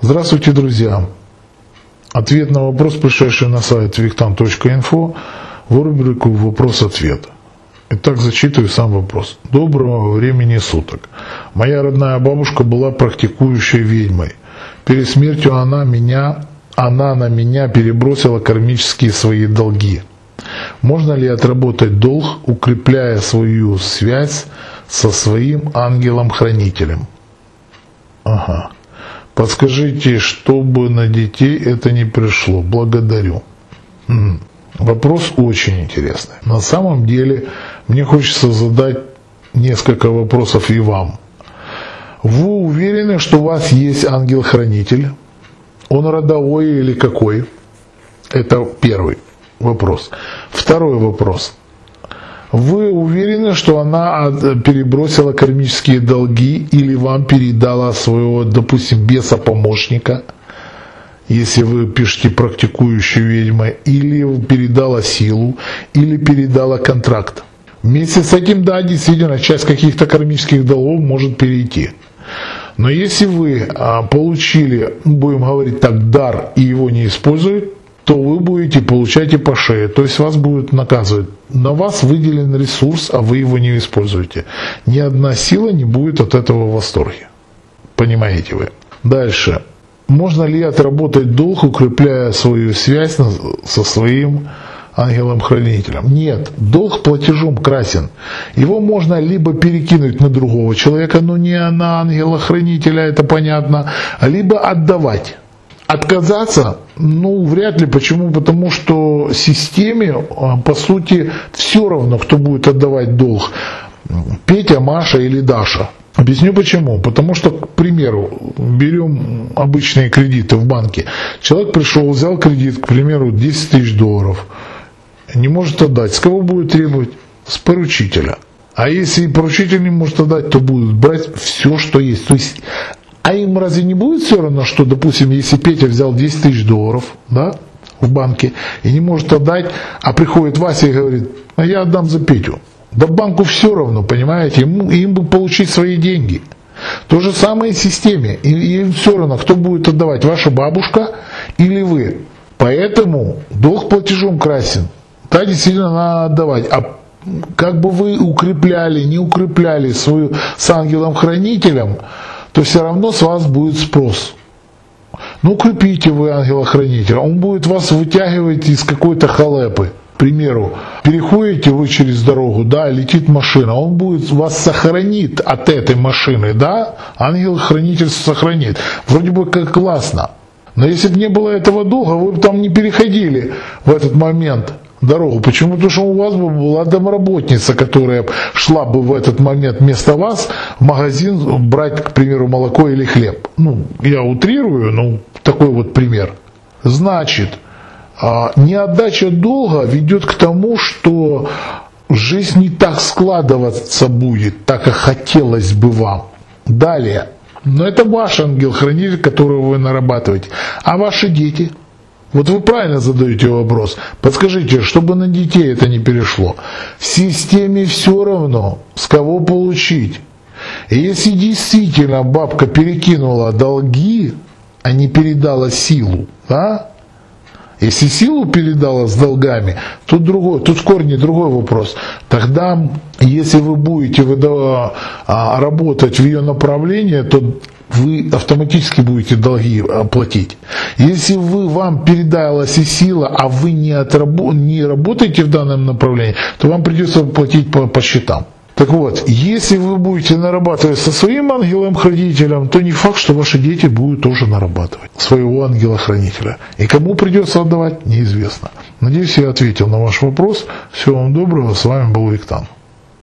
Здравствуйте, друзья! Ответ на вопрос, пришедший на сайт виктан.инфо в рубрику «Вопрос-ответ». Итак, зачитываю сам вопрос. Доброго времени суток. Моя родная бабушка была практикующей ведьмой. Перед смертью она, меня, она на меня перебросила кармические свои долги. Можно ли отработать долг, укрепляя свою связь со своим ангелом-хранителем? Ага. Подскажите, чтобы на детей это не пришло. Благодарю. Вопрос очень интересный. На самом деле, мне хочется задать несколько вопросов и вам. Вы уверены, что у вас есть ангел-хранитель? Он родовой или какой? Это первый вопрос. Второй вопрос. Вы уверены, что она перебросила кармические долги или вам передала своего, допустим, беса-помощника, если вы пишете практикующую ведьма, или передала силу, или передала контракт? Вместе с этим, да, действительно, часть каких-то кармических долгов может перейти. Но если вы а, получили, будем говорить так, дар и его не используют, то вы будете получать и по шее, то есть вас будут наказывать. На вас выделен ресурс, а вы его не используете. Ни одна сила не будет от этого в восторге. Понимаете вы? Дальше. Можно ли отработать долг, укрепляя свою связь со своим ангелом-хранителем? Нет, долг платежом красен. Его можно либо перекинуть на другого человека, но не на ангела-хранителя, это понятно, либо отдавать. Отказаться, ну, вряд ли. Почему? Потому что системе, а, по сути, все равно, кто будет отдавать долг. Петя, Маша или Даша. Объясню почему. Потому что, к примеру, берем обычные кредиты в банке. Человек пришел, взял кредит, к примеру, 10 тысяч долларов. Не может отдать. С кого будет требовать? С поручителя. А если поручитель не может отдать, то будет брать все, что есть. То есть а им разве не будет все равно, что, допустим, если Петя взял 10 тысяч долларов, да, в банке и не может отдать, а приходит Вася и говорит, а я отдам за Петю. Да банку все равно, понимаете, им, им бы получить свои деньги. То же самое и в системе. И, им все равно, кто будет отдавать, ваша бабушка или вы. Поэтому долг платежом красен. Да, действительно, надо отдавать. А как бы вы укрепляли, не укрепляли свою с ангелом-хранителем, то все равно с вас будет спрос. Ну, крепите вы ангела-хранителя, он будет вас вытягивать из какой-то халепы. К примеру, переходите вы через дорогу, да, летит машина, он будет вас сохранит от этой машины, да, ангел-хранитель сохранит. Вроде бы как классно. Но если бы не было этого духа, вы бы там не переходили в этот момент дорогу. Почему? Потому что у вас бы была домработница, которая шла бы в этот момент вместо вас в магазин брать, к примеру, молоко или хлеб. Ну, я утрирую, ну, такой вот пример. Значит, а, неотдача долга ведет к тому, что жизнь не так складываться будет, так как хотелось бы вам. Далее. Но это ваш ангел-хранитель, которого вы нарабатываете. А ваши дети – вот вы правильно задаете вопрос. Подскажите, чтобы на детей это не перешло. В системе все равно, с кого получить. И если действительно бабка перекинула долги, а не передала силу, да? Если силу передала с долгами, тут другой, тут в корне другой вопрос. Тогда, если вы будете а, работать в ее направлении, то вы автоматически будете долги платить. Если вы, вам передалась и сила, а вы не, отрабо, не работаете в данном направлении, то вам придется платить по, по счетам. Так вот, если вы будете нарабатывать со своим ангелом-хранителем, то не факт, что ваши дети будут тоже нарабатывать своего ангела-хранителя. И кому придется отдавать, неизвестно. Надеюсь, я ответил на ваш вопрос. Всего вам доброго. С вами был Виктан.